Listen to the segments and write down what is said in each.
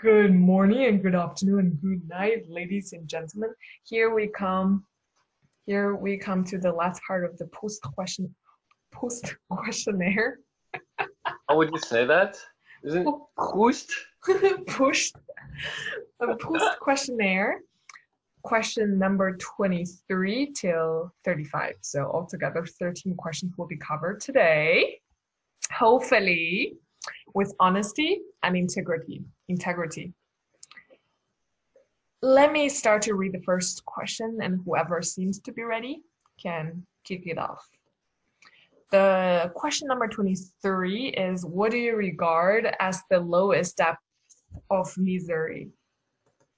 Good morning and good afternoon and good night, ladies and gentlemen. Here we come. Here we come to the last part of the post question, post questionnaire. How would you say that? Isn't it Proust? Pushed. A post questionnaire. Question number 23 till 35. So altogether 13 questions will be covered today. Hopefully with honesty and integrity. Integrity. Let me start to read the first question, and whoever seems to be ready can kick it off. The question number 23 is What do you regard as the lowest depth of misery?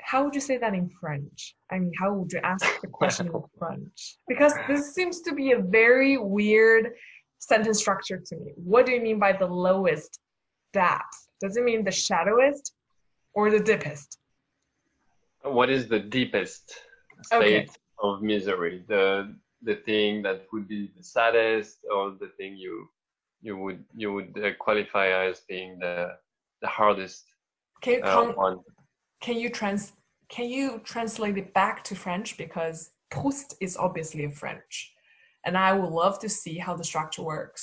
How would you say that in French? I mean, how would you ask the question in French? Because this seems to be a very weird sentence structure to me. What do you mean by the lowest depth? Does it mean the shallowest or the deepest? What is the deepest Okay. state of misery? The the thing that would be the saddest, or the thing you you would you would uh, qualify as being the the hardest Can you uh, one. can you trans can you translate it back to French because Proust is obviously a French, and I would love to see how the structure works.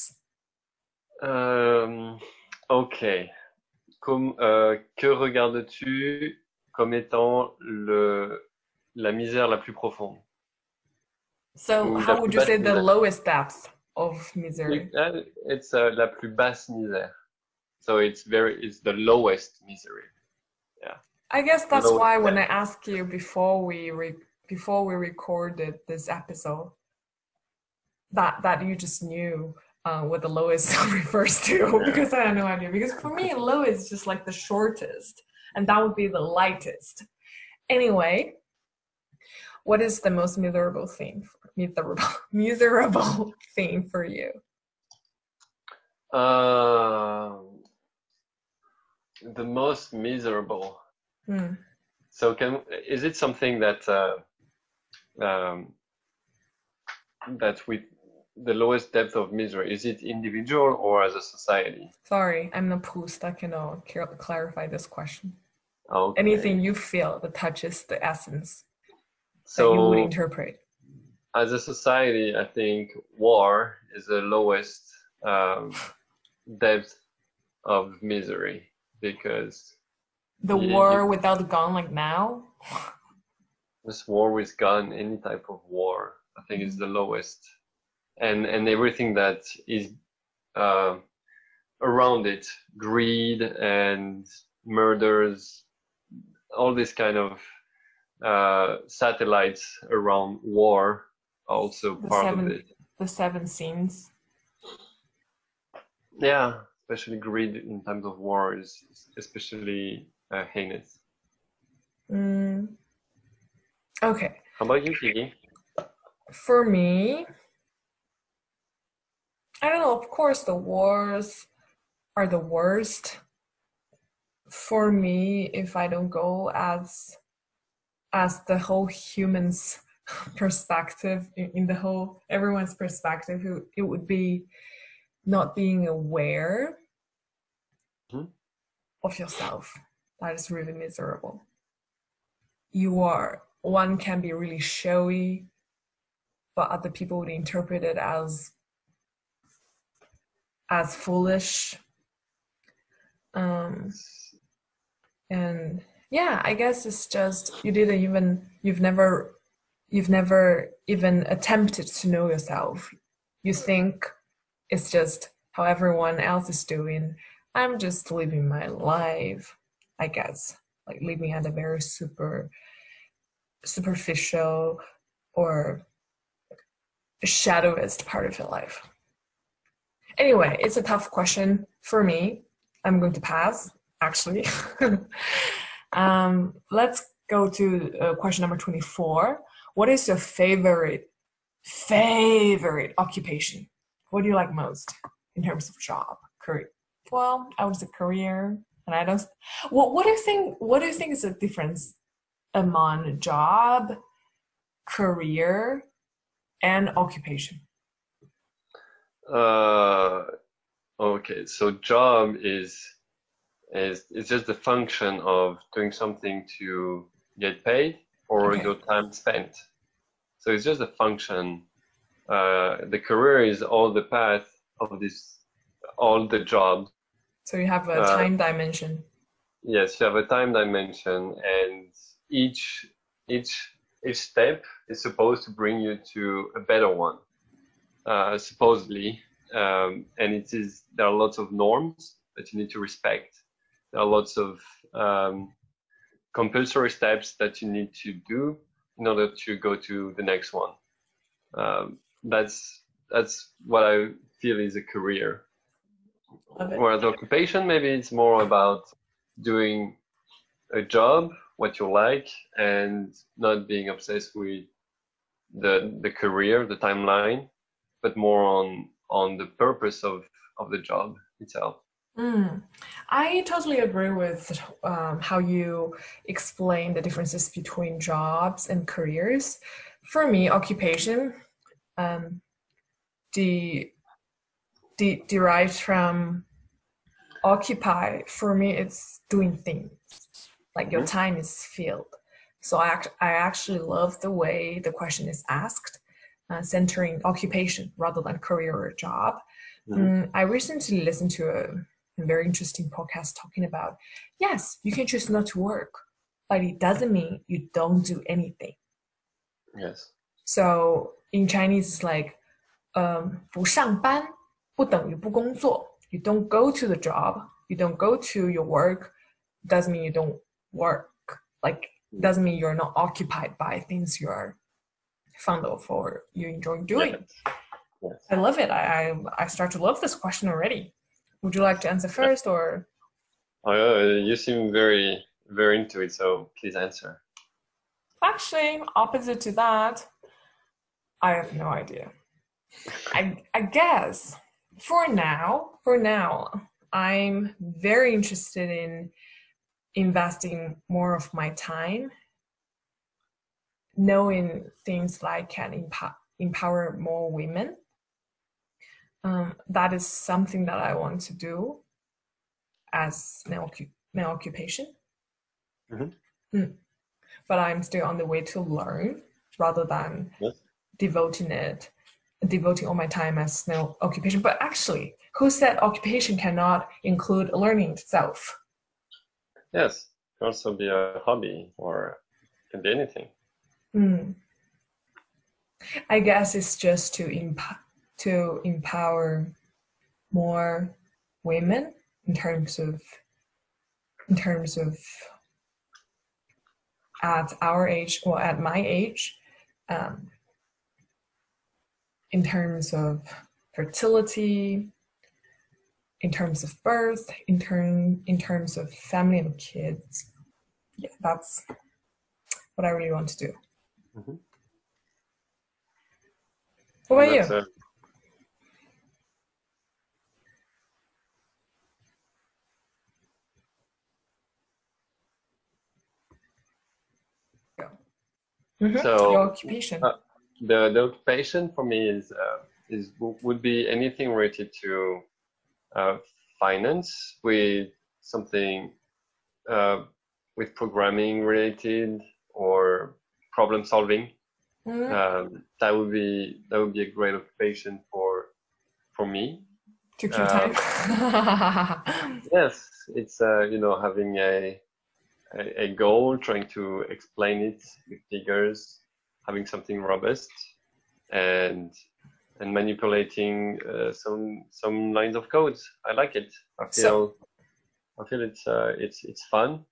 Euh, ok. Comme, euh, que regardes-tu comme étant le, la misère la plus profonde? So Ou how would you say the lowest depth of misery? Uh, It's uh, la plus basse misère. So it's very, it's the lowest misery. I guess that's Lowest why when I asked you before we re- before we recorded this episode, that that you just knew uh, what the lowest refers to because I had no idea. Because for me, low is just like the shortest, and that would be the lightest. Anyway, what is the most miserable thing? Miserable, miserable thing for you? Uh, the most miserable. Hmm. So can is it something that uh, um, that with the lowest depth of misery is it individual or as a society? Sorry, I'm not Proust. I cannot clar- clarify this question. Okay. Anything you feel that touches the essence that you would interpret. as a society, I think war is the lowest um, depth of misery because The Yeah, war you- without the gun, like now. this war with gun, any type of war, I think is the lowest, and and everything that is uh, around it, greed and murders, all this kind of uh, satellites around war, also The part seven- of it. The seven scenes. Yeah, especially greed in times of war is is especially uh, heinous. Mm. Okay, How about you, Kiki? for me, I don't know. Of course, the wars are the worst. For me, if I don't go as as the whole human's perspective in, the whole everyone's perspective, it, would be not being aware Mhm. of yourself. That is really miserable. You are one can be really showy, but other people would interpret it as as foolish. Um, and yeah, I guess it's just you didn't even you've never you've never even attempted to know yourself. You think it's just how everyone else is doing. I'm just living my life, I guess, like living at a very super superficial or shadowist part of your life. Anyway, it's a tough question for me. I'm going to pass, actually. um, let's go to uh, question number 24. What is your favorite, favorite occupation? What do you like most in terms of job, career? Well, I would say career, and I don't. What What do you think? What do you think is the difference among job, career, and occupation? Uh, okay, so job is is it's just the function of doing something to get paid or Okay. your time spent. So it's just a function. Uh, the career is all the path of this, all the jobs. So you have a Uh, time dimension. Yes, you have a time dimension, and each each each step is supposed to bring you to a better one, uh, supposedly. Um, and it is there are lots of norms that you need to respect. There are lots of um, compulsory steps that you need to do in order to go to the next one. Um, that's that's what I feel is a career. It. Whereas occupation, maybe it's more about doing a job, what you like, and not being obsessed with the the career, the timeline, but more on on the purpose of of the job itself. Mm. I totally agree with um, how you explain the differences between jobs and careers. For me, occupation um, de, de, derived from occupy. For me, it's doing things like your Mhm. time is filled. So I, act- I actually love the way the question is asked, uh, centering occupation rather than career or job. Mhm. Mm, I recently listened to a, a very interesting podcast talking about yes, you can choose not to work, but it doesn't mean you don't do anything. Yes. So in Chinese, it's like um, 不上班不等于不工作. You don't go to the job, you don't go to your work, doesn't mean you don't work. Like doesn't mean you're not occupied by things you are fond of or you enjoy doing. Yes. I love it. I, I I start to love this question already. Would you like to answer first or Oh, you seem very very into it, so please answer. actually opposite to that? I have no idea. I I guess for now, for now, I'm very interested in investing more of my time knowing things like can empower empower more women. Um, that is something that I want to do as my, occu- my occupation. Mhm. Mm. But I'm still on the way to learn rather than Yes. devoting it, devoting all my time as no occupation. But actually, who said occupation cannot include learning itself? Yes, it can also be a hobby or it can be anything. Hmm. I guess it's just to emp- to empower more women in terms of in terms of at our age or at my age, um, in terms of fertility, in terms of birth, in term in terms of family and kids. Yeah, that's what I really want to do. Mhm. What about you? Uh, Mhm, So, Your occupation. uh, the the occupation for me is uh, is would be anything related to uh, finance with something uh, with programming related or problem solving. Mhm, Um, that would be that would be a great occupation for for me. to kill uh, time. Yes, it's uh, you know having a, a a goal, trying to explain it with figures, having something robust, and and manipulating uh, some some lines of code. I like it. I feel So- I feel it's uh, it's it's fun,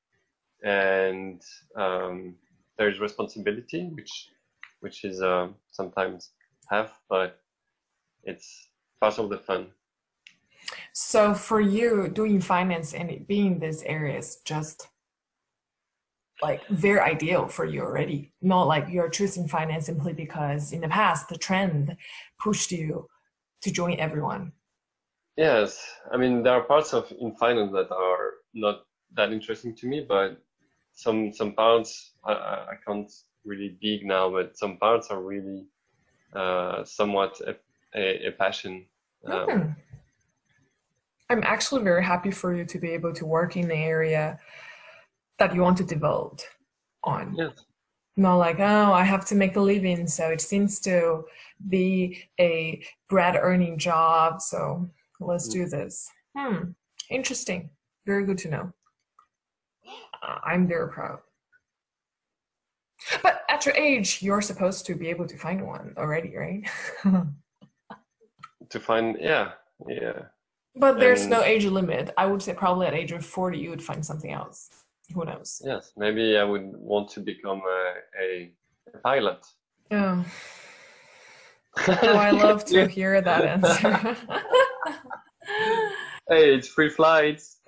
and um, there's responsibility, which which is uh, sometimes have, but it's part of the fun. so for you, doing finance and it being in this area is just like very ideal for you already. Not like you're choosing finance simply because in the past the trend pushed you to join everyone. Yes, I mean there are parts of in finance that are not that interesting to me, but some some parts I, I can't really dig now, but some parts are really uh, somewhat a, a, a passion. Um, Hmm. I'm actually very happy for you to be able to work in the area that you want to devote on. Yes. Not like, oh, I have to make a living, so it seems to be a bread earning job, so let's do this. Hmm, interesting. Very good to know. I'm very proud. But at your age, you're supposed to be able to find one already, right? To find, yeah, yeah. but there's And- no age limit. I would say probably at age of 40, you would find something else. Who knows? Yes, maybe I would want to become a, a, a pilot. Oh, oh I love to hear that answer. Hey, it's free flights.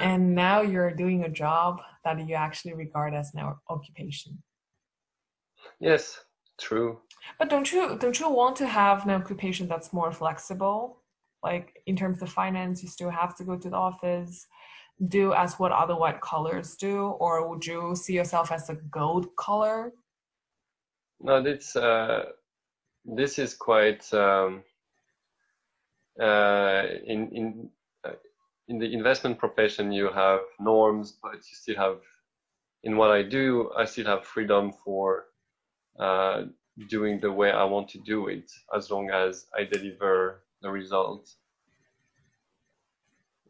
And now you're doing a job that you actually regard as an occupation. yes, true. But don't you don't you want to have an occupation that's more flexible? Like in terms of finance, you still have to go to the office, do as what other white collars do, or would you see yourself as a gold collar? No, this uh, this is quite um, uh, in in in the investment profession. You have norms, but you still have in what I do. I still have freedom for uh, doing the way I want to do it, as long as I deliver the result.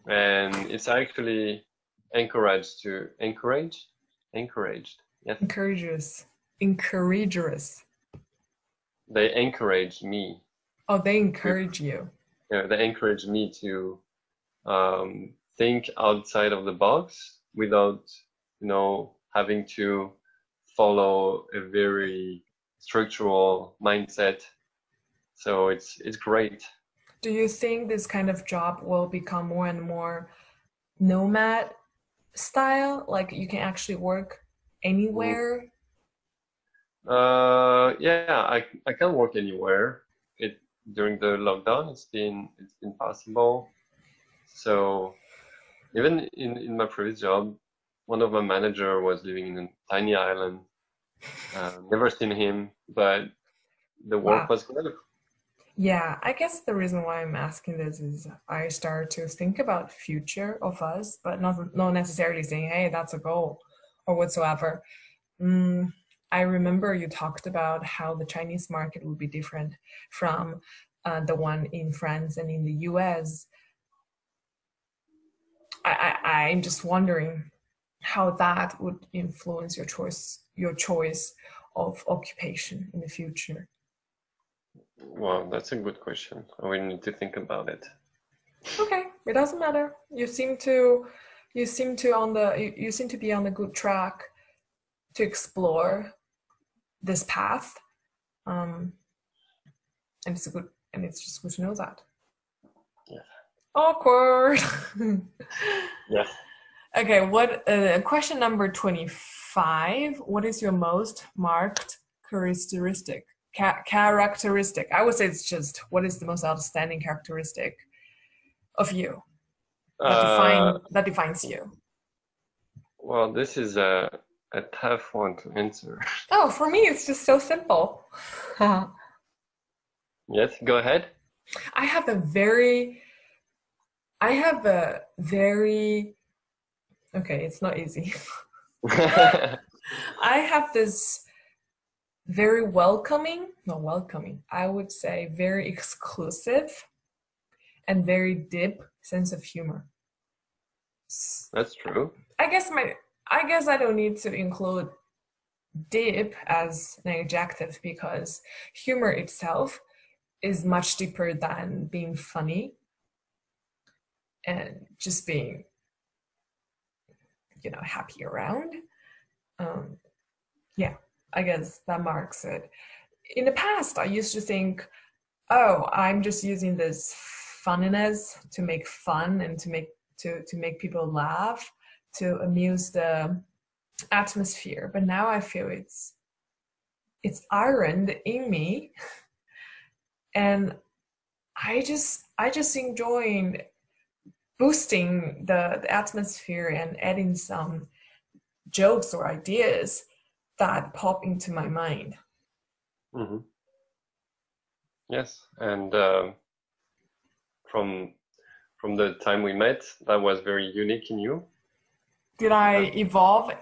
And it's actually encouraged to encourage, encouraged. Yes, Encourageous. Encourageous. they encourage me Oh, they encourage you. you know, they encourage me to um, think outside of the box without, you know, having to follow a very structural mindset. So it's it's great. Do you think this kind of job will become more and more nomad style? Like you can actually work anywhere? Uh, yeah, I I can work anywhere. It during the lockdown, it's been it's been possible. So even in in my previous job, one of my manager was living in a tiny island. Uh, never seen him, but the work Wow. was good. Yeah, I guess the reason why I'm asking this is I start to think about future of us, but not not necessarily saying, hey, that's a goal or whatsoever. Mm, I remember you talked about how the Chinese market would be different from uh, the one in France and in the US. I, I, I'm just wondering how that would influence your choice your choice of occupation in the future. Well, that's a good question. We need to think about it. Okay, it doesn't matter. You seem to, you seem to on the, you, you seem to be on the good track to explore this path, um, and it's a good, and it's just good to know that. Yeah. Awkward. Yes. okay, what? Uh, question number twenty-five. What is your most marked characteristic? Ca- characteristic. I would say it's just what is the most outstanding characteristic of you that define Uh, that defines you. well, this is a a tough one to answer. Oh, for me, it's just so simple. Yes, go ahead. I have a very, I have a very, okay, it's not easy. I have this very welcoming, not welcoming, I would say very exclusive and very deep sense of humor. That's true. I guess my I guess I don't need to include deep as an adjective because humor itself is much deeper than being funny and just being you know happy around. Um, yeah, I guess that marks it. In the past, I used to think, oh, I'm just using this funniness to make fun and to make to to make people laugh to amuse the atmosphere but now i feel it's it's ironed in me and i just i just enjoying boosting the, the atmosphere and adding some jokes or ideas that pop into my mind hmm Yes, and um, from from the time we met that was very unique in you. Did I evolve?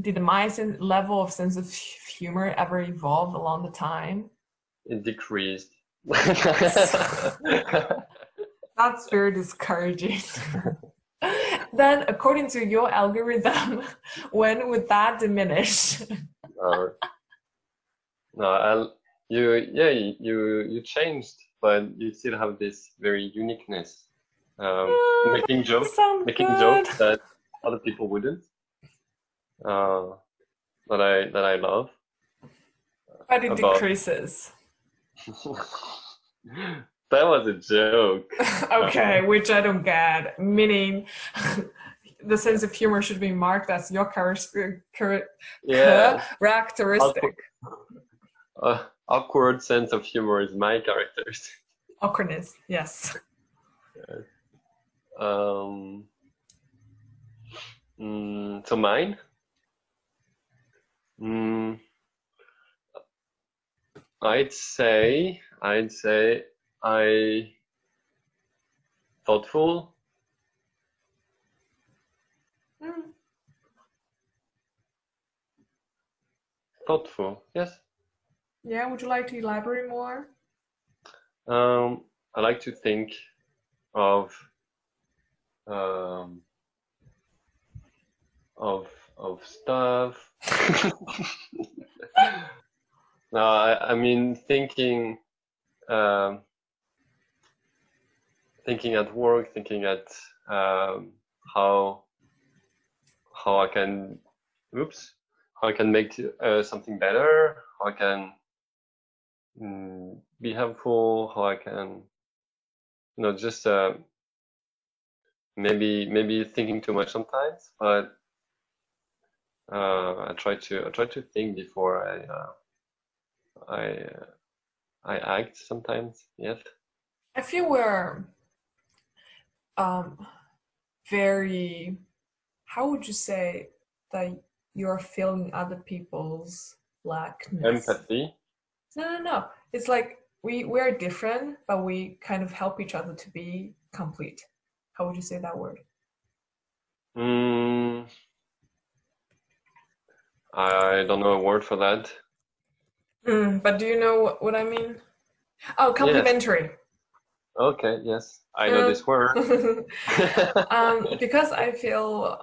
Did my sen- level of sense of humor ever evolve along the time? It decreased. That's very discouraging. then, according to your algorithm, when would that diminish? Uh, no, I'll, you, yeah, you, you changed, but you still have this very uniqueness. Um, Ah, making jokes, making good. jokes that other people wouldn't. Uh, that I that I love. But it about- decreases. that was a joke. okay, which I don't get. Meaning, the sense of humor should be marked as your char- char- Yeah, characteristic. uh, awkward sense of humor is my characters. Awkwardness, yes. Um, mm, so mine. Mm, I'd say I'd say I thoughtful. Mm, Thoughtful, yes. Yeah, would you like to elaborate more? Um, I like to think of um, of of stuff. no, I, I mean thinking um, thinking at work, thinking at um, how how I can oops how I can make uh, something better, how I can mm, be helpful, how I can you know just uh, maybe maybe thinking too much sometimes, but uh, I try to I try to think before I uh, I uh, I act sometimes. Yes. I feel we're um, very, how would you say that you're feeling other people's lackness? Empathy. No, no, no. It's like we we're different, but we kind of help each other to be complete. How would you say that word? Mm, I don't know a word for that. Mm, but do you know what, what I mean? Oh, complementary. Okay, yes, I know Um, this word. um, because I feel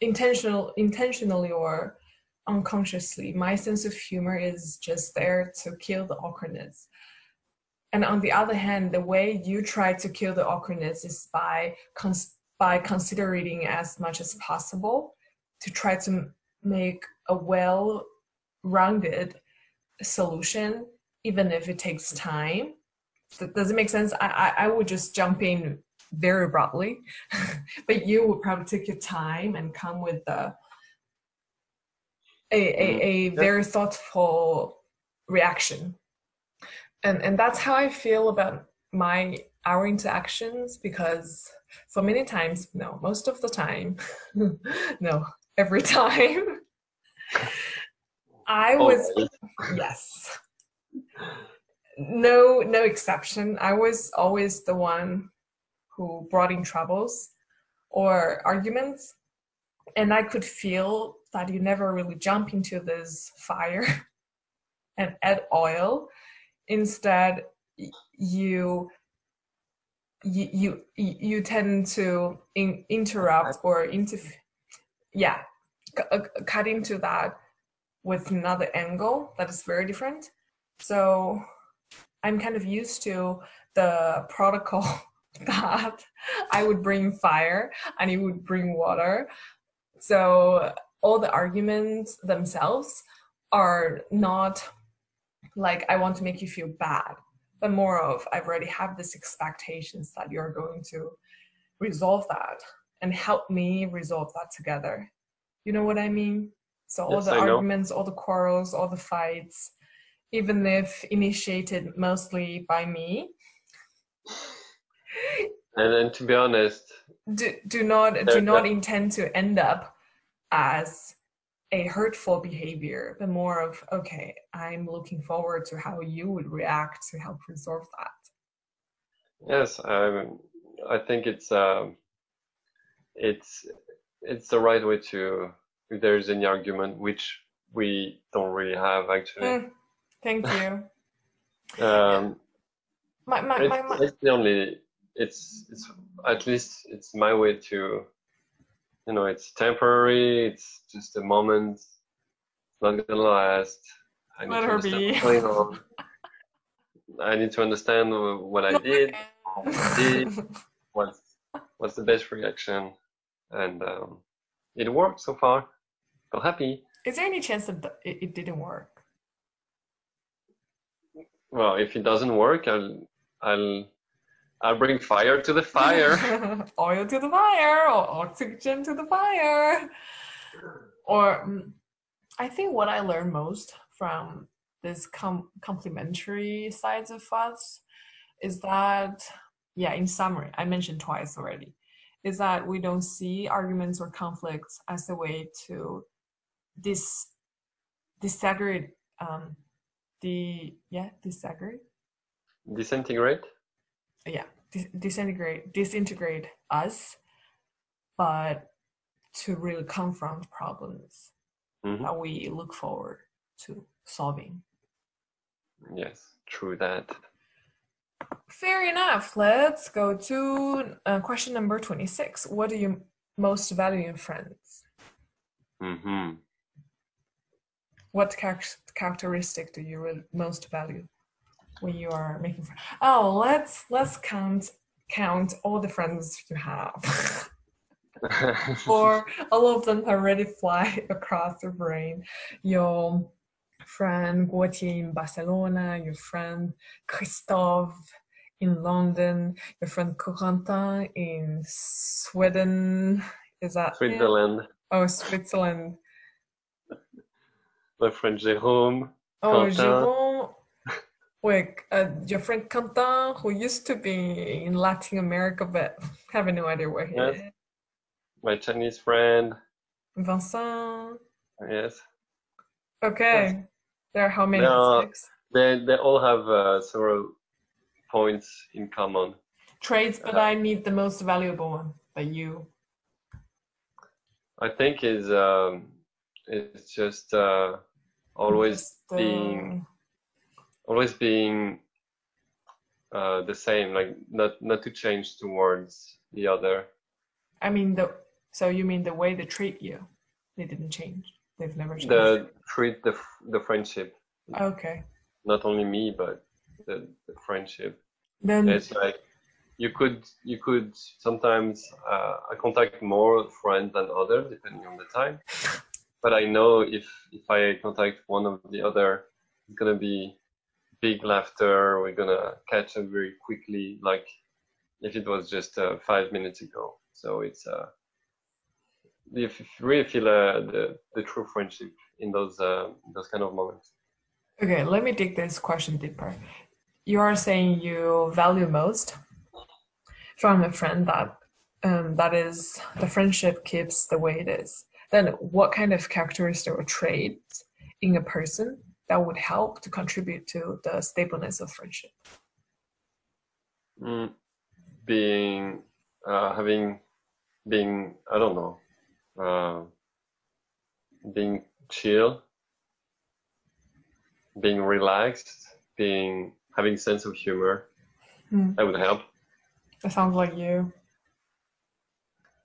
intentional, intentionally or unconsciously, my sense of humor is just there to kill the awkwardness. And on the other hand, the way you try to kill the awkwardness is by cons- by considering as much as possible to try to make a well-rounded solution, even if it takes time. Does it make sense? I, I, I would just jump in very abruptly. but you would probably take your time and come with a a, mm-hmm. a, a very thoughtful reaction. And and that's how I feel about my our interactions because for many times, no, most of the time, no, every time, I oh, was Always. yes no no exception. I was always the one who brought in troubles or arguments and i could feel that you never really jump into this fire and add oil. Instead you you you, you tend to in, interrupt or interfere yeah c- uh, cut into that with another angle that is very different. So I'm kind of used to the protocol that I would bring fire and you would bring water. So all the arguments themselves are not like I want to make you feel bad, but more of I've already have this expectations that you're going to resolve that and help me resolve that together. You know what I mean? So all Yes, the I know. arguments, all the quarrels, all the fights, even if initiated mostly by me, And then to be honest, do, do not do not there- intend to end up as a hurtful behavior, but more of okay, I'm looking forward to how you would react to help resolve that. yes, um, I think it's um, it's it's the right way to if there's any argument which we don't really have actually. Mm, thank you. Um, My, my, it's, my, my, it's the only it's it's at least it's my way to you know it's temporary. It's just a moment. It's not gonna last. I need Let to her understand be. going on. I need to understand what I did. did. what's what's the best reaction and um, it worked so far feel happy Is there any chance that it, it didn't work? Well if it doesn't work i'll i'll i'll bring fire to the fire Oil to the fire, or oxygen to the fire. Or mm, I think what I learned most from this com- complementary sides of us is that, yeah, in summary, I mentioned twice already, is that we don't see arguments or conflicts as a way to dis disaggregate um the yeah disaggregate disintegrate? Yeah dis- disintegrate disintegrate us but to really confront problems Mhm. that we look forward to solving. Yes true that. Fair enough. Let's go to uh, question number 26 what do you most value in friends? Hmm what charac- characteristic do you really most value when you are making friends oh let's let's count count all the friends you have or all of them already fly across the brain. Your friend Gautier in Barcelona, your friend Christophe in London, your friend Corentin in Sweden. Is that it? switzerland Oh, Switzerland. My friend jerome Oh, Quentin. Jérôme. Wait, uh, your friend Quentin, who used to be in Latin America, but have no idea where he Yes. is. my chinese friend Vincent. yes Okay. There are how many? No. Six they they all have uh, several points in common traits, but Uh, I need the most valuable one. But you. i think is um it's just uh always being always being uh, the same, like not not to change towards the other. I mean the. So you mean the way they treat you? They didn't change. They've never changed. The treat the the friendship, okay. not only me but the, the friendship. Then It's like you could you could sometimes uh, I contact more friends than others depending on the time. But I know if if I contact one of the other, it's gonna be big laughter. We're gonna catch up very quickly, like if it was just uh, five minutes ago. So it's uh, you really feel uh, the the true friendship in those uh, those kind of moments. okay, let me dig this question deeper. You are saying you value most from a friend that um, that is the friendship keeps the way it is. Then what kind of characteristic or traits in a person that would help to contribute to the stableness of friendship? Mm, being uh, having being I don't know uh, being chill being relaxed being having sense of humor Hmm. that would help That sounds like you.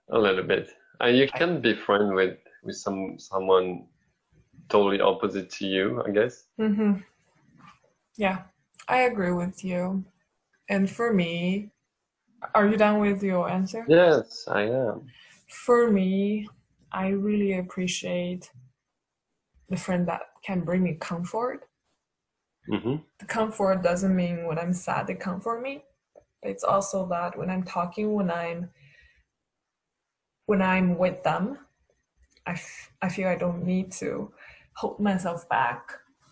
a little bit and you can be friend with with some someone totally opposite to you I guess Mm-hmm. Yeah, I agree with you. And for me, are you done with your answer? yes I am For me, I really appreciate the friend that can bring me comfort. hmm The comfort doesn't mean when I'm sad they comfort me. It's also that when I'm talking, when I'm when I'm with them, I, f- I feel I don't need to hold myself back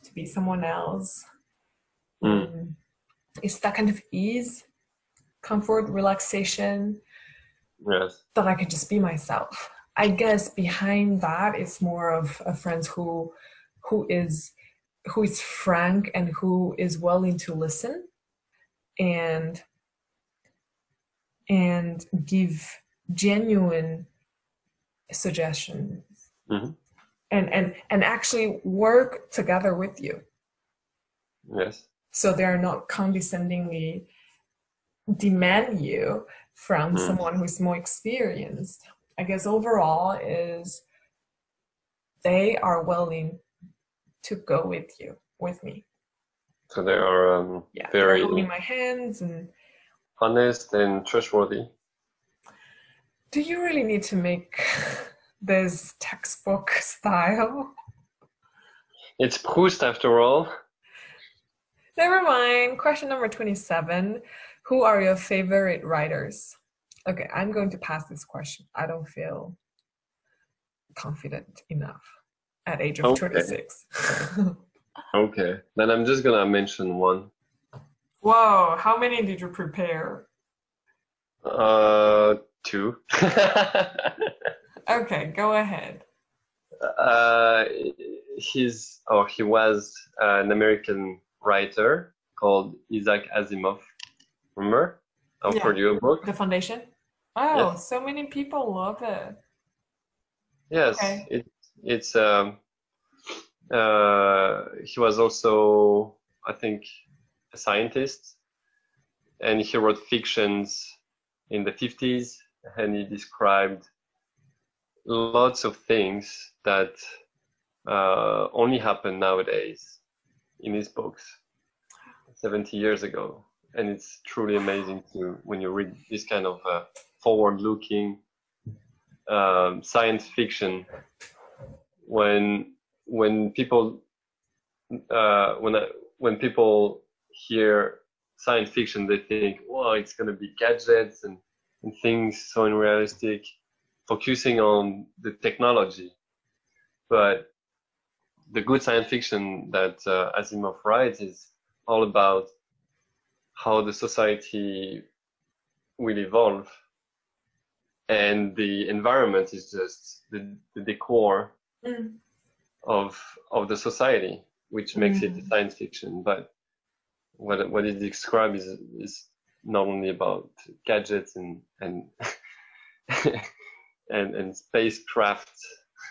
to be someone else. Mm. Um, it's that kind of ease, comfort, relaxation yes that I can just be myself. I guess behind that it's more of a friend who who is who is frank and who is willing to listen and and give genuine suggestions Mhm. and and and actually work together with you Yes. so they're not condescendingly demand you from Mm. someone who's more experienced i guess overall is they are willing to go with you with me So they are um, yeah very holding my hands and honest and trustworthy. Do you really need to make this textbook style It's Proust after all. never mind question number 27 who are your favorite writers okay i'm going to pass this question i don't feel confident enough at age of Okay. 26 Okay. Then I'm just gonna mention one. whoa how many did you prepare Uh, two. okay go ahead uh, he's or he was an American writer called Isaac Asimov. Remember? I Yeah. you a book. the foundation oh Yes. so many people love it Yes, Okay. it, it's um, uh, he was also, I think, a scientist, and he wrote fictions in the 50s, and he described lots of things that uh, only happen nowadays in his books 70 years ago. And it's truly amazing to when you read this kind of uh, forward-looking um, science fiction when when people uh, when I, when people hear science fiction they think wow it's going to be gadgets and, and things so unrealistic focusing on the technology but the good science fiction that uh, Asimov writes is all about how the society will evolve and the environment is just the, the decor Mm. of of the society, which makes it Mm. science fiction. But what it- what it describes is is not only about gadgets and and and, and spacecraft.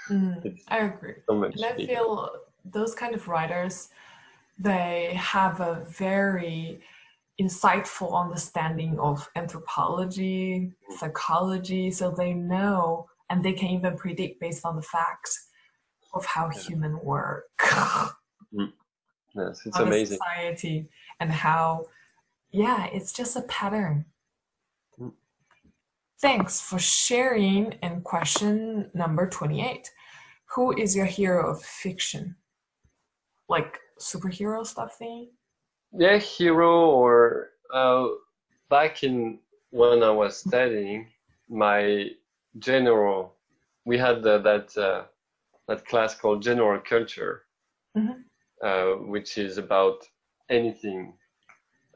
Mm, i agree so. And I bigger. feel those kind of writers, they have a very insightful understanding of anthropology, psychology, so they know and they can even predict based on the facts of how Yeah. human work, Yes, it's amazing. society, and how, yeah, it's just a pattern. Mm. Thanks for sharing. And question number 28 Who is your hero of fiction? Like superhero stuff thing? Yeah, hero or uh, back in when I was studying, my general, we had the, that uh, that class called general culture, Mhm. uh, which is about anything.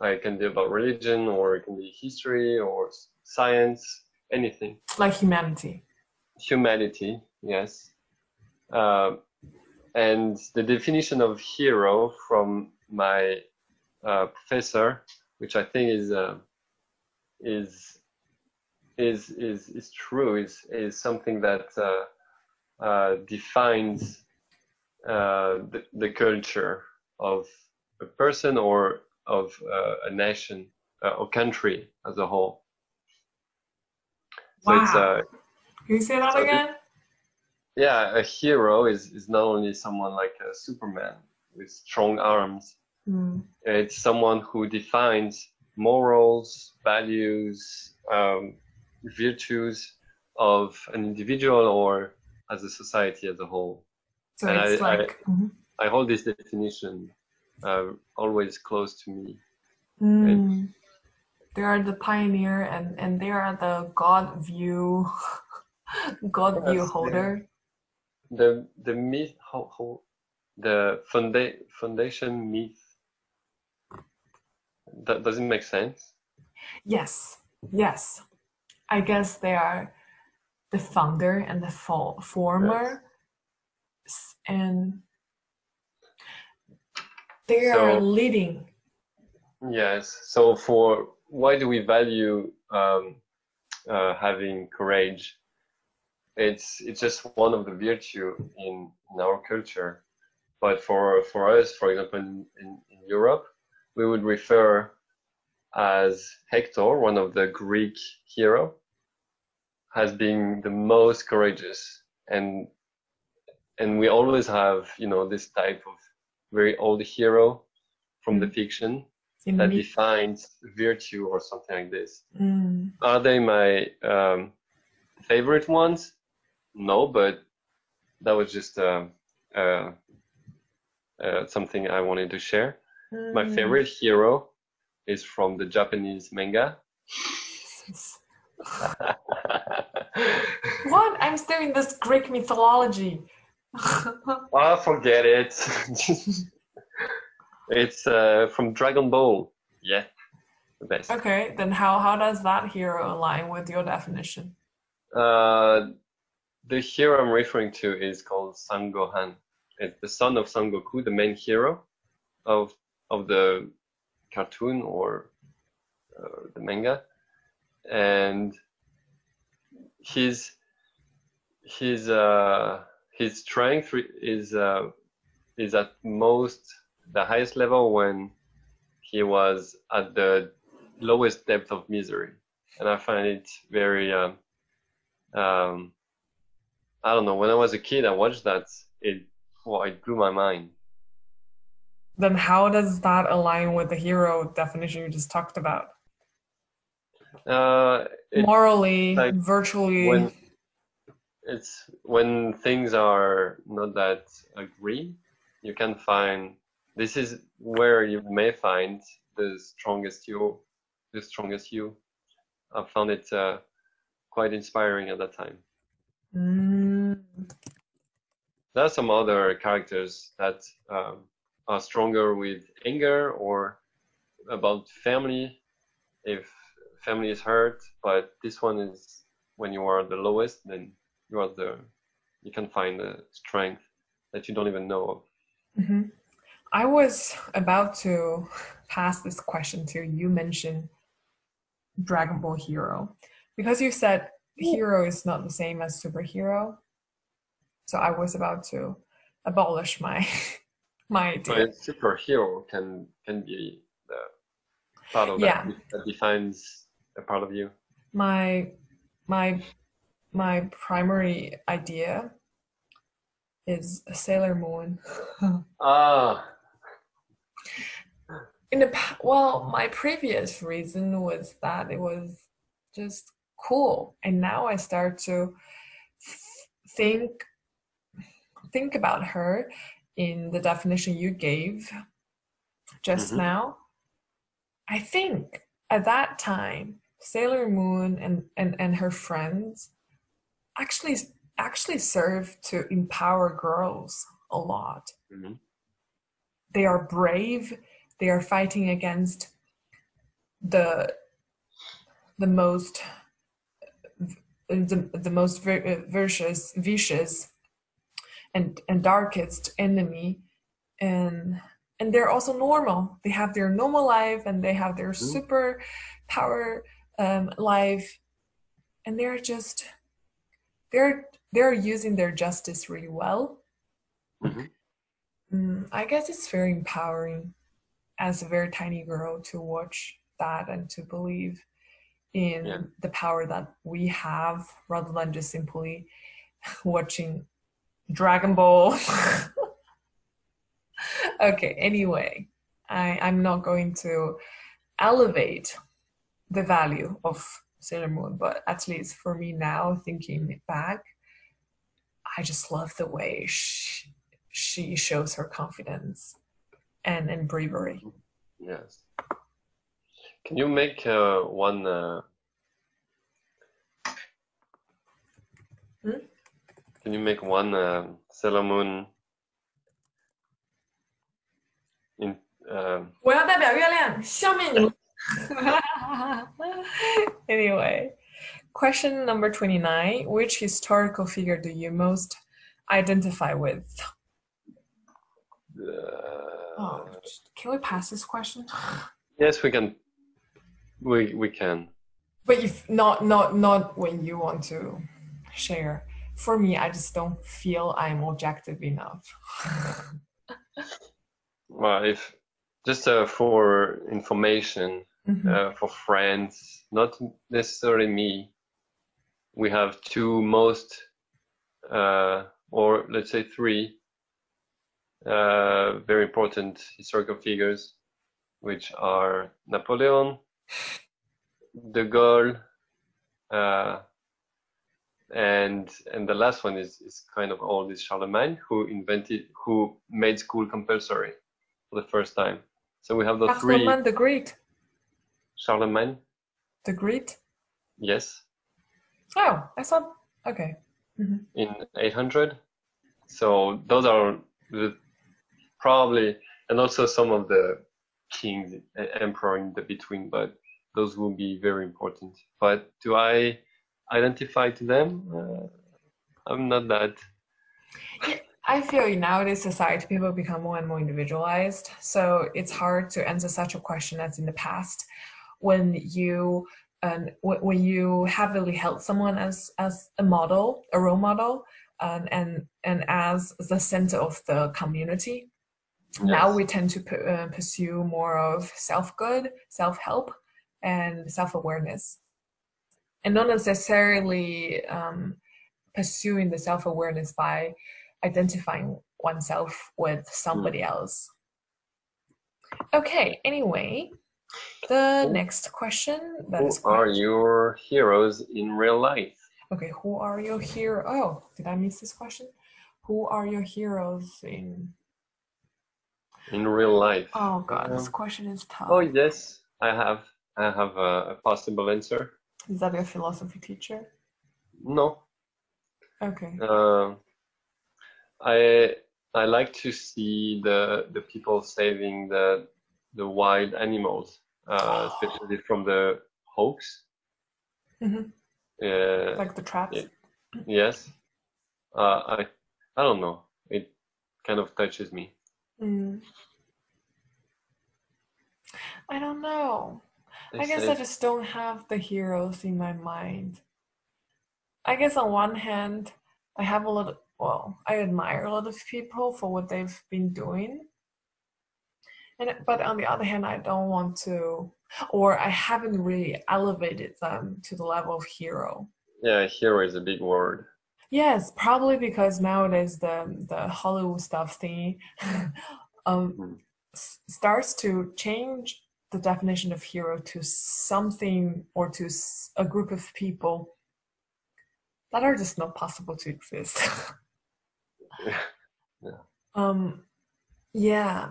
It can be about religion, or it can be history, or science, anything. Like humanity. Humanity, yes. Uh, and the definition of hero from my uh, professor, which I think is uh, is is is is true, is is something that uh, uh, defines uh, the, the culture of a person or of uh, a nation uh, or country as a whole. So it's Wow. uh, Can you say that So again? yeah, a hero is, is not only someone like a Superman with strong arms. Mm. It's someone who defines morals, values, um, virtues of an individual or as a society as a whole. So And it's I- I- like. Mhm. I hold this definition uh, always close to me. Mm. They are the pioneer and, and they are the God view God view Yes, holder. The the myth, how, how the funda- foundation myth. That does it make sense? Yes, yes. I guess they are the founder and the fo- former, S- and they are leading. Yes. So for why do we value um, uh, having courage. It's it's just one of the virtue in, in our culture. But for for us, for example, in, in, in Europe, we would refer as Hector, one of the Greek hero, has been the most courageous and and we always have you know this type of very old hero from the fiction In that me- defines virtue or something like this Mm. are they my um, favorite ones no but that was just uh, uh, uh, something i wanted to share my Mm. favorite hero is from the japanese manga What? I'm still in this Greek mythology. Oh, forget it. it's uh, from Dragon Ball. Yeah, the best. okay, then how how does that hero align with your definition? Uh, the hero I'm referring to is called Son Gohan. It's the son of Son Goku, the main hero of of the cartoon or uh, the manga, and his his uh, his strength is uh, is at most the highest level when he was at the lowest depth of misery, and I find it very. Um, um, I don't know. When I was a kid, I watched that. It, well, it blew my mind. Then how does that align with the hero definition you just talked about? Uh, Morally, like virtually. when it's when things are not that agree, you can find. This is where you may find the strongest you, the strongest you. I found it uh, quite inspiring at that time. Mm. There are some other characters that um, are stronger with anger or about family, if family is hurt. But this one is when you are the lowest, then you are there. you can find the strength that you don't even know of. Mhm. I was about to pass this question to you. You mentioned Dragon Ball Hero because you said hero is not the same as superhero. So I was about to abolish my my idea. a superhero can can be the part of Yeah. that that defines a part of you. My my my primary idea is Sailor Moon. Ah, in the pa- well my previous reason was that it was just cool and now i start to think think about her in the definition you gave just Mhm. now i think at that time sailor moon and, and and her friends actually actually served to empower girls a lot. Mhm. they are brave. They are fighting against the the most the, the most vicious vicious and and darkest enemy. And and they're also normal. They have their normal life and they have their Mhm. super power um, life. And they're just they're they're using their justice really well Mhm. Mm, I guess it's very empowering as a very tiny girl to watch that and to believe in Yeah. the power that we have rather than just simply watching Dragon Ball. okay, anyway, I, I'm not going to elevate the value of Sailor Moon, but at least for me now, thinking back, I just love the way she, she shows her confidence and, and bravery. Yes. Can you make uh, one? Uh, Hmm? Can you make one uh, Sailor Moon in? Um, 我要代表月亮消灭你们。 anyway, question number 29 Which historical figure do you most identify with? uh, Oh, can we pass this question? Yes, we can. We we can. But if not not not when you want to share. For me, I just don't feel I'm objective enough. Well, if just uh, for information, Mhm. uh, for friends, not necessarily me, we have two most, uh, or let's say three, uh, very important historical figures, which are Napoleon, De Gaulle, uh, and and the last one is is kind of old is Charlemagne, who invented, who made school compulsory for the first time. So we have the three. Charlemagne the Great. Charlemagne, The Great. yes, Oh, I saw. Okay. Mhm. in 800. So those are the, probably, and also some of the kings, emperor in the between, but those will be very important. But do I identify to them? Uh, I'm not that. I feel in nowadays society, people become more and more individualized. So it's hard to answer such a question as in the past, when you um, wh- when you heavily held someone as as a model, a role model, um, and and as the center of the community. Now we tend to pu- uh, pursue more of self good, self help, and self awareness, and not necessarily um, pursuing the self awareness by identifying oneself with somebody else. Okay, anyway, the Who- next question that Who is are quite- your heroes in real life? Okay, who are your hero? Oh, did I miss this question? Who are your heroes in? In real life. Oh God, this question is tough. Oh yes, I have. I have a, a possible answer. Is that your philosophy teacher? No. Okay. Uh, I I like to see the the people saving the the wild animals, uh, especially from the hoax. Mhm. Uh, Like the traps. yeah. yes. Uh, I I don't know. It kind of touches me. Mm. I don't know. They I guess I just don't have the heroes in my mind. I guess on one hand, I have a lot of, well, I admire a lot of people for what they've been doing. And but on the other hand, I don't want to, or I haven't really elevated them to the level of hero. yeah, hero is a big word. Yes, probably because nowadays the the Hollywood stuff thingy um, Mm. s- starts to change the definition of hero to something or to s- a group of people that are just not possible to exist. Yeah. Um, yeah.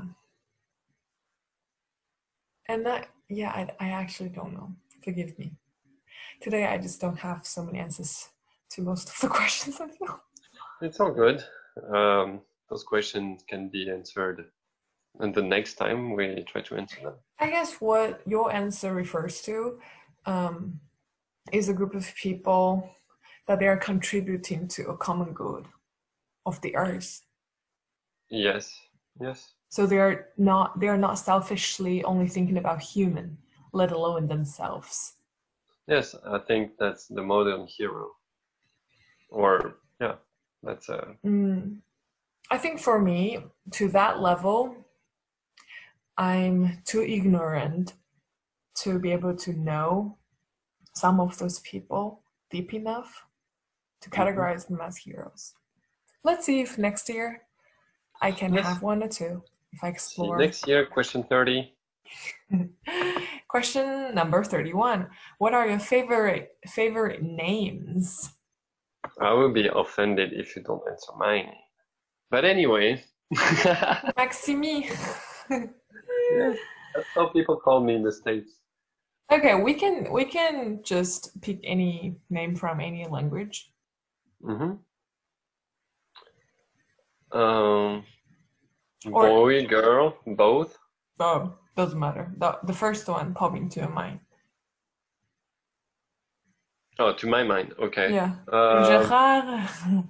And that, yeah, I, I actually don't know. Forgive me. Today I just don't have so many answers to most of the questions I feel. It's all good. Um, those questions can be answered, and the next time we try to answer them. I guess what your answer refers to um, is a group of people that they are contributing to a common good of the earth. Yes, yes, So they are not they are not selfishly only thinking about human, let alone themselves. yes. I think that's the modern hero, or yeah, that's a Mm. I think for me, to that level, I'm too ignorant to be able to know some of those people deep enough to Mhm. categorize them as heroes. Let's see if next year I can Yes. have one or two if I explore. next year. Question thirty. Question number 31. What are your favorite favorite names? I will be offended if you don't answer mine. But anyway, Maximi. yes, that's how people call me in the states. okay, we can we can just pick any name from any language. Mm-hmm. Um, Or- boy, girl, both. Oh, doesn't matter. The the first one popping to your mind. Oh, to my mind, okay. Yeah. Uh, Gérard.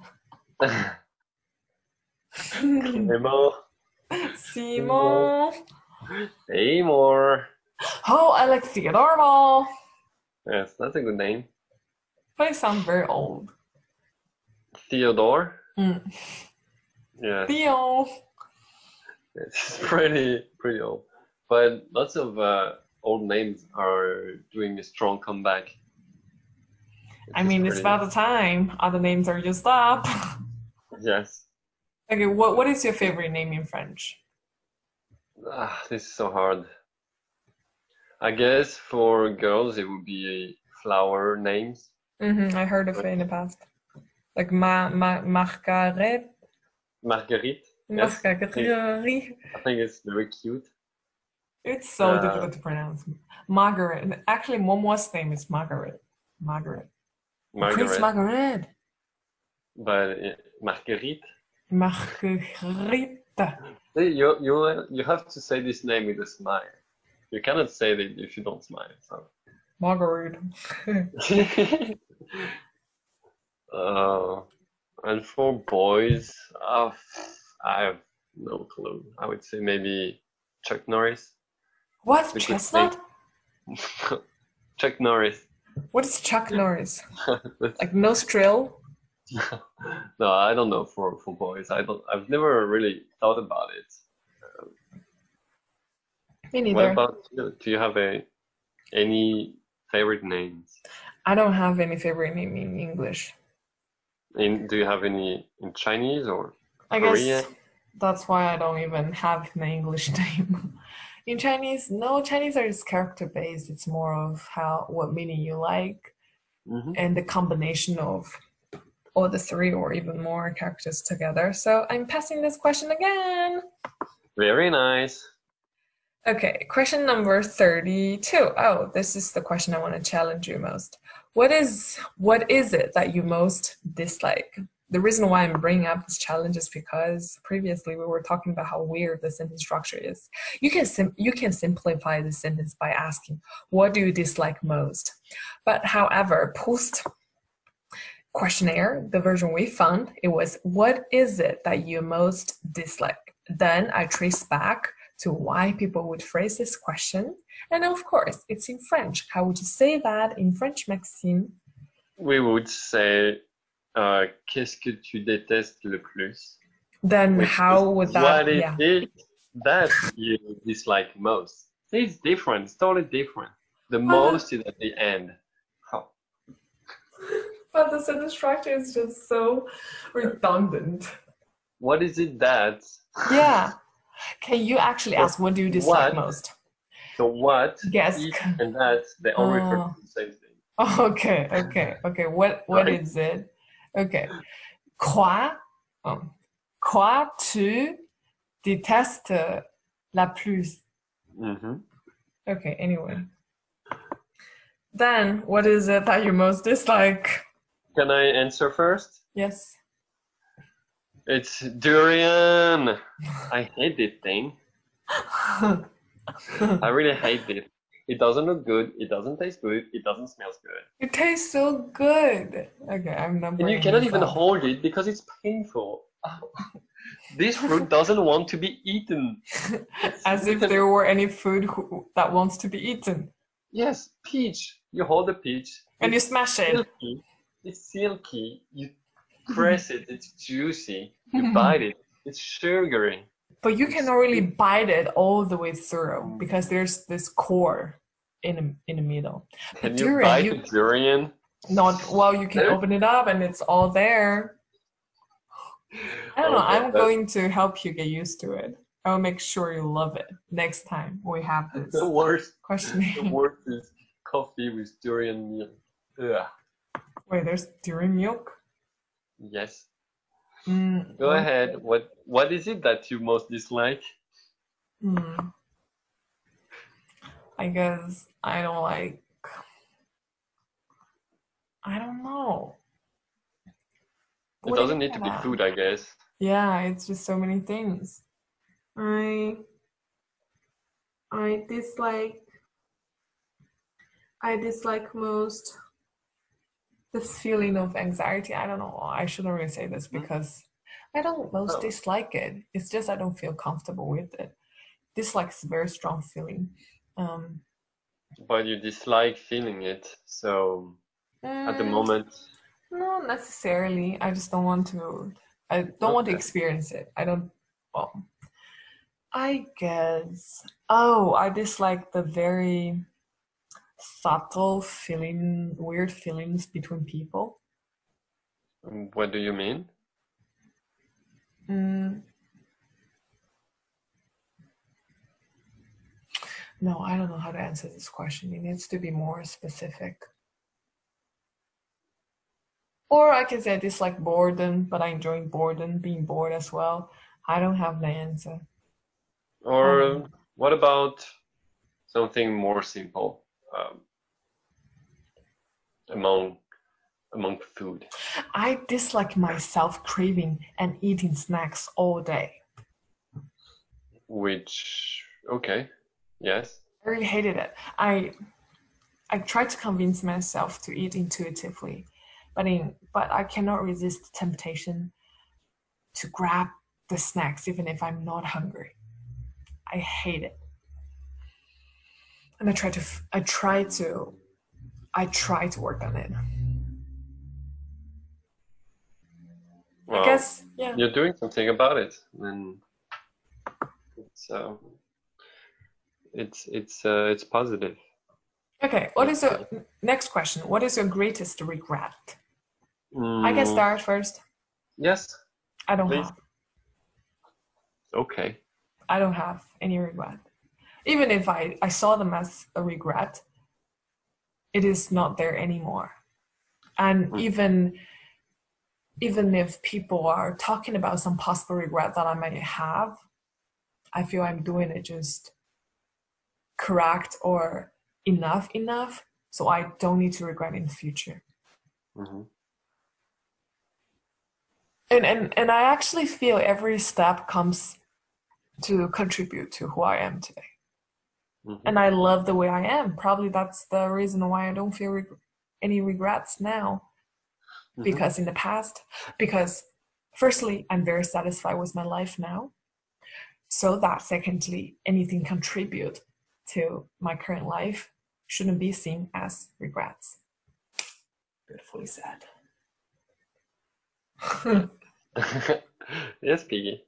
Clément, Simon. Seymour. Oh, I like Theodore Mall. Yes, that's a good name. But it sounds very old. Theodore. Mm. Yeah, Theo. It's pretty pretty old. But lots of uh, old names are doing a strong comeback. I mean, it's about the time. Other names are just up. Yes. okay, what what is your favorite name in French? Ah, this is so hard. I guess for girls it would be flower names. hmm I heard of it in the past. Like ma ma Margaret. Marguerite. Yes. Marguerite. I think it's very cute. It's so Uh, difficult to pronounce. Margaret. Actually, Momo's name is Margaret. Margaret. Prince Margaret. Margaret. But uh, Marguerite. You you you have to say this name with a smile. You cannot say it if you don't smile. So. Margaret. uh, and for boys, uh, I have no clue. I would say maybe Chuck Norris. what? It's a good Chestnut? Chuck Norris. What is Chuck Norris? Like nostril? no, I don't know for for boys. I don't. I've never really thought about it. Me neither. What about you? Do you have a any favorite names? I don't have any favorite name in English. In do you have any in Chinese or I guess that's why I don't even have an English name. In Chinese, no, Chinese are just character based. It's more of how what meaning you like Mhm. and the combination of all the three or even more characters together. So I'm passing this question again. Very nice. Okay, question number 32. Oh, this is the question I want to challenge you most. What is what is it that you most dislike? The reason why I'm bringing up this challenge is because previously we were talking about how weird the sentence structure is. You can sim- you can simplify the sentence by asking, "What do you dislike most?" But however, Proust questionnaire, the version we found, it was, "What is it that you most dislike?" Then I traced back to why people would phrase this question. And of course, it's in French. How would you say that in French, Maxime? We would say, uh, qu'est-ce que tu détestes le plus? Then Which how would that? What is yeah. it that you dislike most? It's different. It's totally different. The most is at the end. How? But the sentence structure is just so redundant. What is it that? Yeah. Can you actually ask what do you dislike What? most? So what? Yes. and that they all refer Oh. to the same thing. Okay, okay, okay. What what Right. is it? Okay. Quoi? um, quoi tu détestes la plus? hmm Okay, anyway. Then, what is it that you most dislike? Can I answer first? Yes. It's durian. I hate this thing. I really hate it. It doesn't look good. It doesn't taste good. It doesn't smell good. it tastes so good. Okay, I'm not. And you cannot even hold it because it's painful. this fruit doesn't want to be eaten. As if there were any food who, that wants to be eaten, Yes, peach. You hold the peach. and you smash it. silky. It's silky. You press it. It's juicy. You bite it. It's sugary. But you cannot really bite it all the way through because there's this core in the, in the middle. Can you durian, bite you- the durian? Not well, you can open it up and it's all there. I don't know. Okay, I'm but- going to help you get used to it. I'll make sure you love it next time we have this The worst. question. The worst is coffee with durian milk. Yeah. Wait, there's durian milk. Yes. Mm, Go ahead. What What is it that you most dislike? Hmm. I guess I don't like. I don't know. It What doesn't need to be food, I guess. Yeah, it's just so many things. I I dislike I dislike most the feeling of anxiety. I don't know. I shouldn't really say this Hmm? because I don't most Oh. dislike it. It's just I don't feel comfortable with it. Dislike is a very strong feeling. Um, but you dislike feeling it. So at the Mm, moment, No, necessarily. I just don't want to. I don't want to experience it. I don't. Well, I guess. Oh, I dislike the very subtle feeling, weird feelings between people. what do you mean? Mm. No, I don't know how to answer this question. It needs to be more specific. Or I can say I dislike boredom, but I enjoy boredom, being bored as well. I don't have the answer. Or Um, what about something more simple um, among among food? I dislike myself craving and eating snacks all day. Which okay, yes. I really hated it. I I tried to convince myself to eat intuitively, but in but I cannot resist the temptation to grab the snacks even if I'm not hungry. I hate it. And I try to I try to I try to work on it. Well, I guess yeah. you're doing something about it, and it's uh, it's it's uh, it's positive. Okay, what is your next question? What is your greatest regret? I can Mm, start first. Yes. I don't Please. have. Okay. I don't have any regret. Even if I, I saw them as a regret, it is not there anymore. And Hmm. even even if people are talking about some possible regret that I might have, I feel I'm doing it just correct or enough enough so I don't need to regret in the future. hmm And and and I actually feel every step comes to contribute to who I am today. Hmm and I love the way I am. Probably that's the reason why I don't feel reg- any regrets now. Mhm. Because in the past, because firstly, I'm very satisfied with my life now. So that secondly, anything contribute to my current life shouldn't be seen as regrets. Beautifully said. yes, Piggy.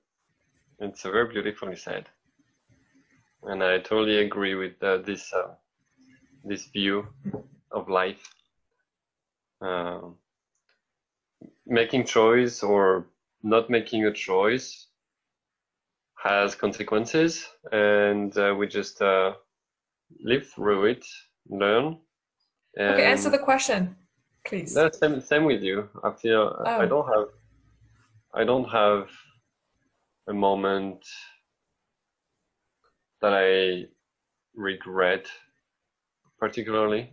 It's very beautifully said, and I totally agree with uh, this uh, this view of life. Um making choice or not making a choice has consequences, and uh, we just uh, live through it, learn. And okay, answer the question, please. that's same, same with you. I feel I Oh. don't have I don't have a moment that I regret particularly.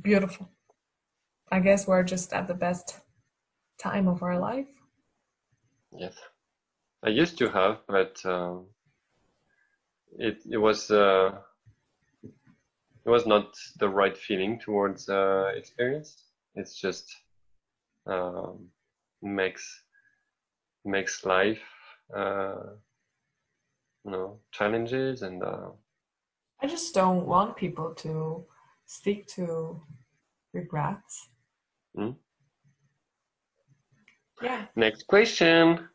Beautiful. I guess we're just at the best time of our life. Yes, I used to have, but uh, it it was uh, it was not the right feeling towards uh, experience. It's just um, makes makes life uh, you know challenges and uh, I just don't want people to stick to regrets. Hmm. Yeah, next question.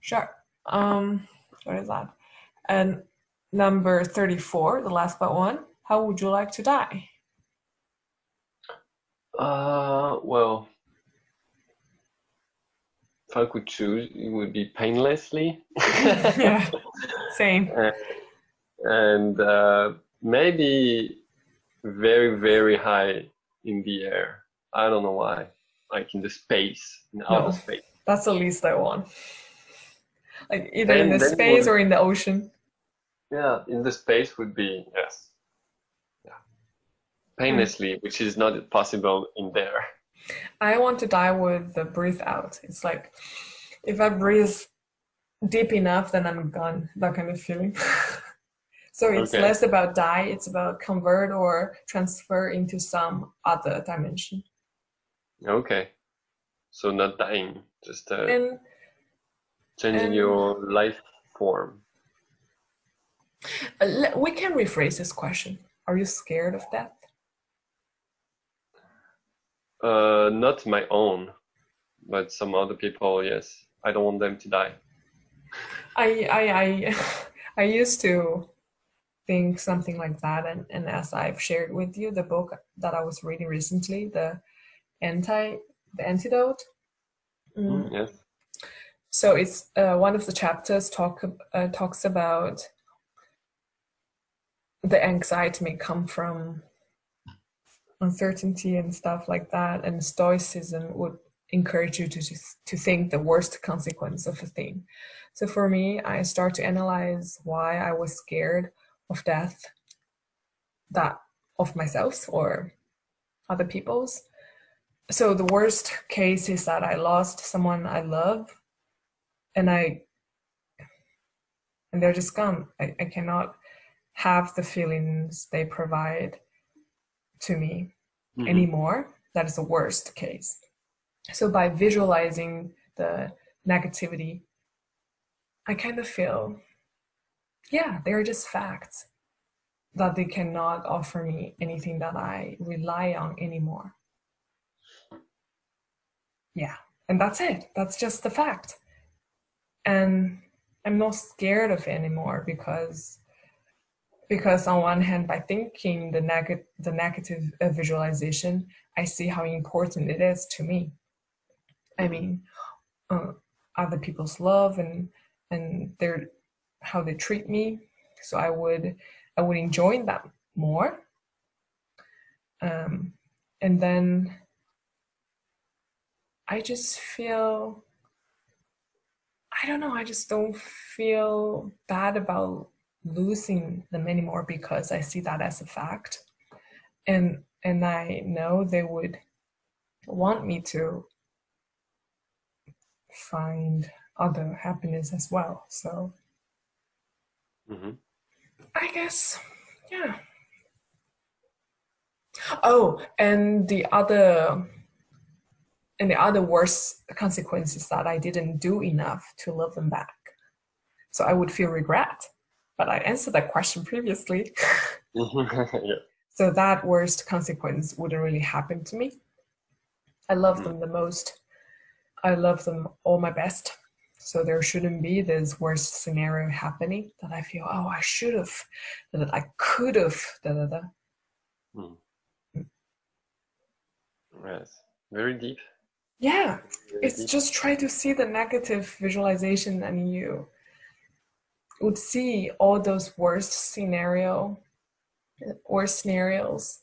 sure. Um, what is that? And number 34, the last but one. How would you like to die? Uh, well, if I could choose, it would be painlessly. yeah, same. and uh, maybe very, very high in the air. I don't know why. Like in the space, in outer No. space. That's the least I want. Like either in the space what- or in the ocean. Yeah, in the space would be, yes. Yeah. Painlessly, which is not possible in there. I want to die with the breathe out. It's like if I breathe deep enough, then I'm gone. That kind of feeling. so it's Okay. less about die, it's about convert or transfer into some other dimension. Okay. So not dying, just uh, And changing and- your life form. uh, we can rephrase this question. Are you scared of death? Uh, not my own, but some other people, yes. I don't want them to die. I I I I used to think something like that and, and as I've shared with you the book that I was reading recently, the anti the antidote. Mm, yes. So it's uh, one of the chapters talk uh, talks about the anxiety may come from uncertainty and stuff like that, and Stoicism would encourage you to to think the worst consequence of a thing. So for me, I start to analyze why I was scared of death, that of myself or other people's. So the worst case is that I lost someone I love, and I and they're just gone. I, I cannot have the feelings they provide to me mm-hmm. anymore. That is the worst case. So by visualizing the negativity, I kind of feel, yeah, they're just facts that they cannot offer me anything that I rely on anymore. Yeah, and that's it. That's just the fact. And I'm not scared of it anymore because because on one hand by thinking the negative the negative visualization i see how important it is to me. I mean uh, other people's love and and their how they treat me. So i would i would enjoy that more. Um, and then i just feel i don't know i just don't feel bad about losing them anymore because I see that as a fact. And and I know they would want me to find other happiness as well. So mm-hmm. I guess, yeah. Oh, and the other and the other worst consequences that I didn't do enough to love them back. So I would feel regret but I answered that question previously. yeah. So that worst consequence wouldn't really happen to me. I love mm. them the most. I love them all my best. So there shouldn't be this worst scenario happening that I feel, oh, I should have, that I could have, da da da. Mm. Yes, very deep. Yeah, very it's deep. just try to see the negative visualization and you would see all those worst scenario worst scenarios.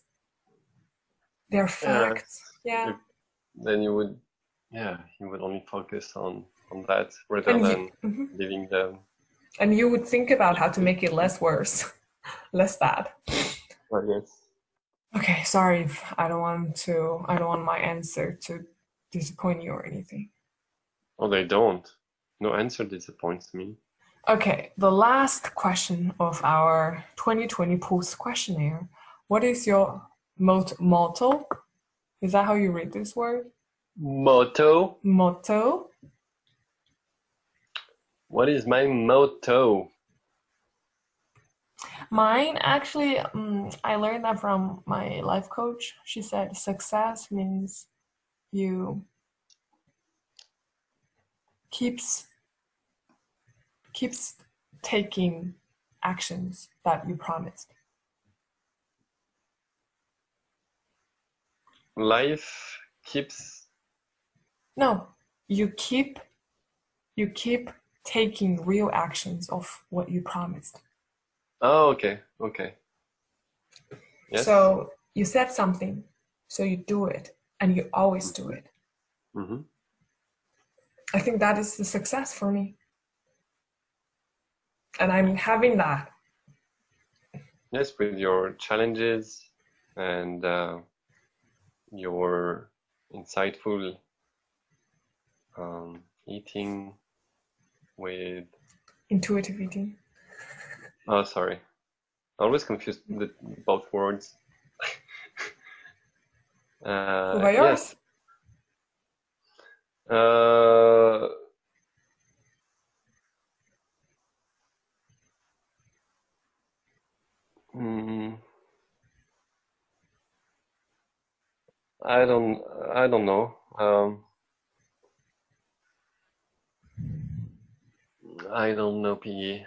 They're facts yeah, yeah. then you would yeah you would only focus on on that rather and than you, mm-hmm. leaving them. And you would think about how to make it less worse less bad. Oh, yes. Okay sorry if i don't want to i don't want my answer to disappoint you or anything. Oh they don't. No answer disappoints me Okay, the last question of our 2020 Proust questionnaire. What is your mot- motto? Is that how you read this word? Motto. Motto. What is my motto? Mine, actually, um, I learned that from my life coach. She said success means you keeps keeps taking actions that you promised. Life keeps. No, you keep, you keep taking real actions of what you promised. Oh, okay, okay. Yes. So you said something, so you do it, and you always do it. Mm-hmm. I think that is the success for me and I'm having that. Yes, with your challenges and uh, your insightful um, eating with intuitive eating. Oh, sorry. I always confuse the both words. uh, yes. Uh, Mm-hmm. I don't I don't know. Um, I don't know PE.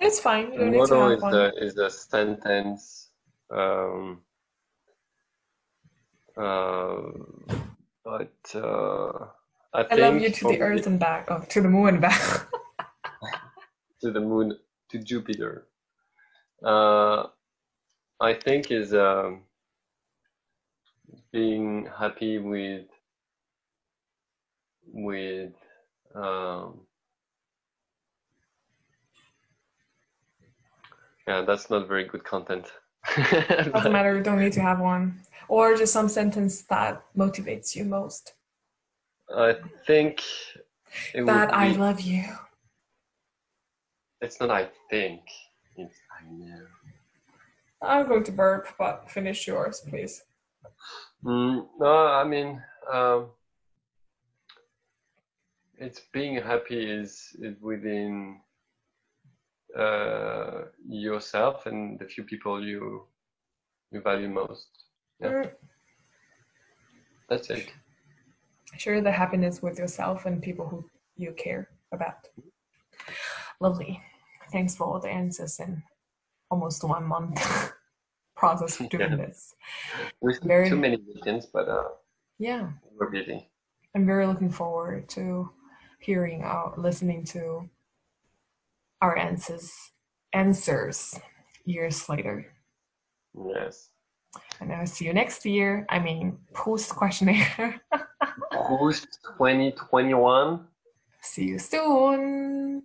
It's fine. You don't is one. the is the sentence. Um, uh, but uh, I, I love you to the earth and back, oh, to the moon and back. to the moon, to Jupiter. Uh, I think is um, being happy with with um, yeah, that's not very good content. Doesn't matter. You don't need to have one. Or just some sentence that motivates you most. I think that would I love you. it's not I think it's I know. I'm going to burp, but finish yours, please. Mm, no, I mean, um, it's being happy is is within uh, yourself and the few people you you value most. Yeah. Mm, That's it. Share the happiness with yourself and people who you care about. Lovely. Thanks for all the answers in almost one month process of doing Yeah. this. With Very- too many meetings, but uh, Yeah. we're busy. I'm very looking forward to hearing out, listening to our answers, answers years later. Yes. And I'll see you next year. I mean, Proust questionnaire. Proust 2021? see you soon.